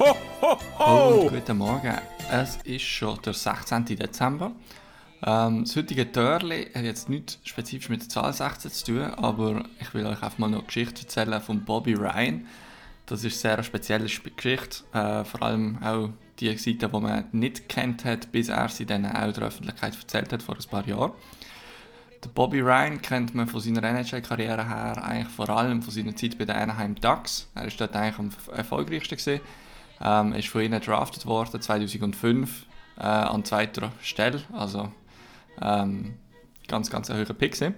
ho, ho, ho! Und guten Morgen. Es ist schon der 16. Dezember. Ähm, das heutige Törli hat jetzt nichts spezifisch mit der Zahl 16 zu tun, aber ich will euch einfach mal noch eine Geschichte erzählen von Bobby Ryan. Das ist eine sehr spezielle Geschichte, äh, vor allem auch die Seite, die man nicht kennt hat, bis er sie dann auch der Öffentlichkeit erzählt hat vor ein paar Jahren. Der Bobby Ryan kennt man von seiner NHL-Karriere her eigentlich vor allem von seiner Zeit bei den Anaheim Ducks. Er ist dort eigentlich am erfolgreichsten gewesen. Ähm, ist von ihnen drafted worden 2005 äh, an zweiter Stelle, also ähm, ganz ganz ein hoher Pick gewesen.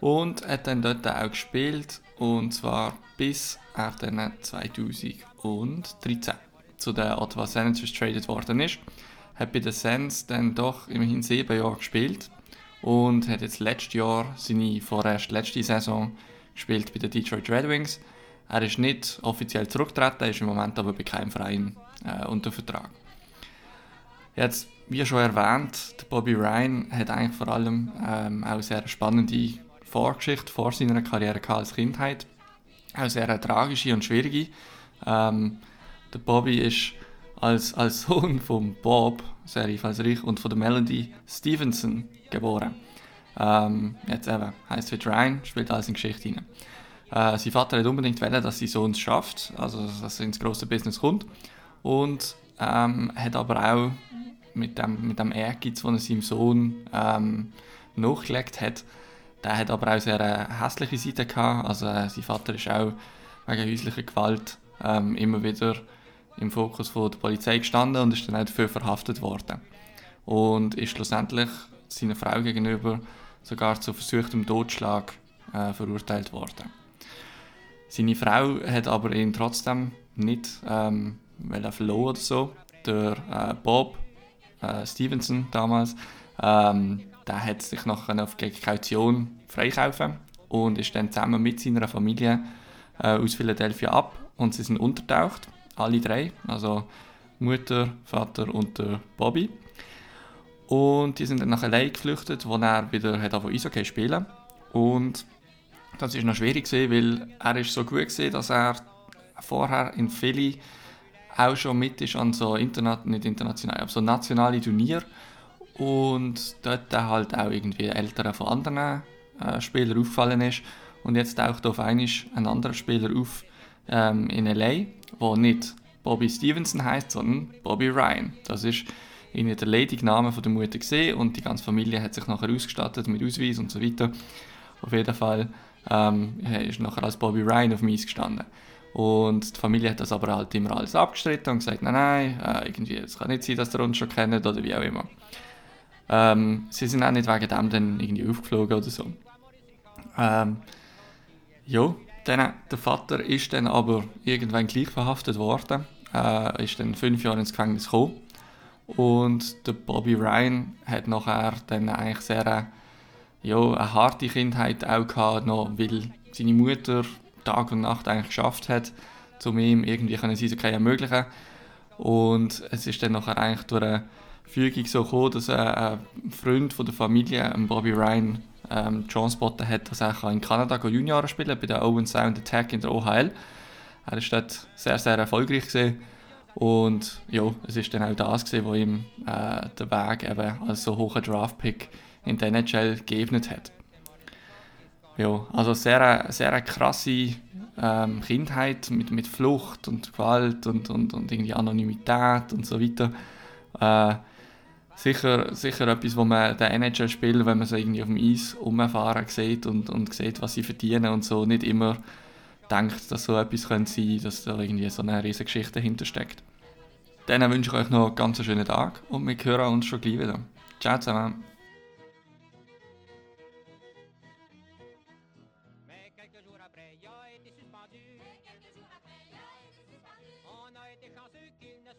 und hat dann dort auch gespielt und zwar bis er dann 2013 zu den Ottawa Senators traded worden ist. Hat bei den Sens dann doch immerhin sieben Jahre gespielt und hat jetzt letztes Jahr seine vorerst letzte Saison gespielt bei den Detroit Red Wings. Er ist nicht offiziell zurückgetreten, ist im Moment aber bei keinem Verein äh, unter Vertrag. Jetzt, wie schon erwähnt, Bobby Ryan hat eigentlich vor allem ähm, auch sehr spannende Vorgeschichte vor seiner Karriere als Kindheit. Auch sehr tragische und schwierige. Ähm, der Bobby ist als, als Sohn von Bob, Serif als Reich, und von der Melody Stevenson geboren. Ähm, jetzt eben, wie Ryan, spielt alles in Geschichte hinein. Äh, sein Vater hat unbedingt wollen, dass sein Sohn es schafft, also dass er ins große Business kommt. Und ähm, hat aber auch mit dem, mit dem Ehrgeiz, den er seinem Sohn ähm, nachgelegt hat, der hat aber auch sehr eine hässliche Seite gehabt. Also äh, sein Vater ist auch wegen häuslicher Gewalt ähm, immer wieder im Fokus von der Polizei gestanden und ist dann auch dafür verhaftet worden. Und ist schlussendlich seiner Frau gegenüber sogar zu versuchtem Totschlag äh, verurteilt worden. Seine Frau hat aber ihn trotzdem nicht ähm, verloren oder so. Der äh, Bob äh, Stevenson damals, ähm, der hat sich nachher auf gegen Kaution freikaufen und ist dann zusammen mit seiner Familie äh, aus Philadelphia ab und sie sind untertaucht alle drei, also Mutter, Vater und der Bobby. Und die sind dann nach LA geflüchtet, wo er wieder hat Eishockey spielen Und das ist noch schwierig weil er ist so gut war, dass er vorher in Philly auch schon mit ist an so interna nicht international, aber so nationale Turnier und dort halt auch irgendwie Eltern von anderen äh, Spielern auffallen ist und jetzt taucht auf einmal ein anderer Spieler auf ähm, in LA, wo nicht Bobby Stevenson heißt, sondern Bobby Ryan. Das ist in der Ledig-Name von der Mutter gesehen und die ganze Familie hat sich nachher ausgestattet mit Ausweis und so weiter. Auf jeden Fall ähm, ist nachher als Bobby Ryan auf dem Eis gestanden. Und die Familie hat das aber halt immer alles abgestritten und gesagt, nein, nein, äh, irgendwie, es kann nicht sein, dass ihr uns schon kennt oder wie auch immer. Ähm, sie sind auch nicht wegen dem dann irgendwie aufgeflogen oder so. Ähm, ja, dann, der Vater ist dann aber irgendwann gleich verhaftet worden, äh, ist dann fünf Jahre ins Gefängnis gekommen und der Bobby Ryan hat nachher dann eigentlich sehr ja, eine harte Kindheit auch gehabt, noch, weil seine Mutter Tag und Nacht eigentlich geschafft hat, um ihm irgendwie können sie zu ermöglichen. Und es ist dann nachher eigentlich durch eine Fügung so gekommen, dass ein Freund von der Familie, Bobby Ryan, ähm, die hat, dass er in Kanada Junioren spielen kann, bei der Owen Sound Attack in der OHL. Er war dort sehr, sehr erfolgreich gewesen. Und ja, es ist dann auch das gewesen, was ihm äh, den Weg eben als so hoher Draftpick in der NHL geebnet hat. Ja, also sehr, sehr krasse ähm, Kindheit mit, mit Flucht und Gewalt und, und, und irgendwie Anonymität und so weiter. Äh, sicher, sicher etwas, wo man den NHL spielt, wenn man so irgendwie auf dem Eis rumfahren sieht und, und sieht, was sie verdienen und so, nicht immer denkt, dass so etwas könnte sein, dass da irgendwie so eine riesige Geschichte dahinter. Dann wünsche ich euch noch einen ganz schönen Tag und wir hören uns schon gleich wieder. Ciao zusammen. Et quelques jours après, il a été suspendu. On a été chanceux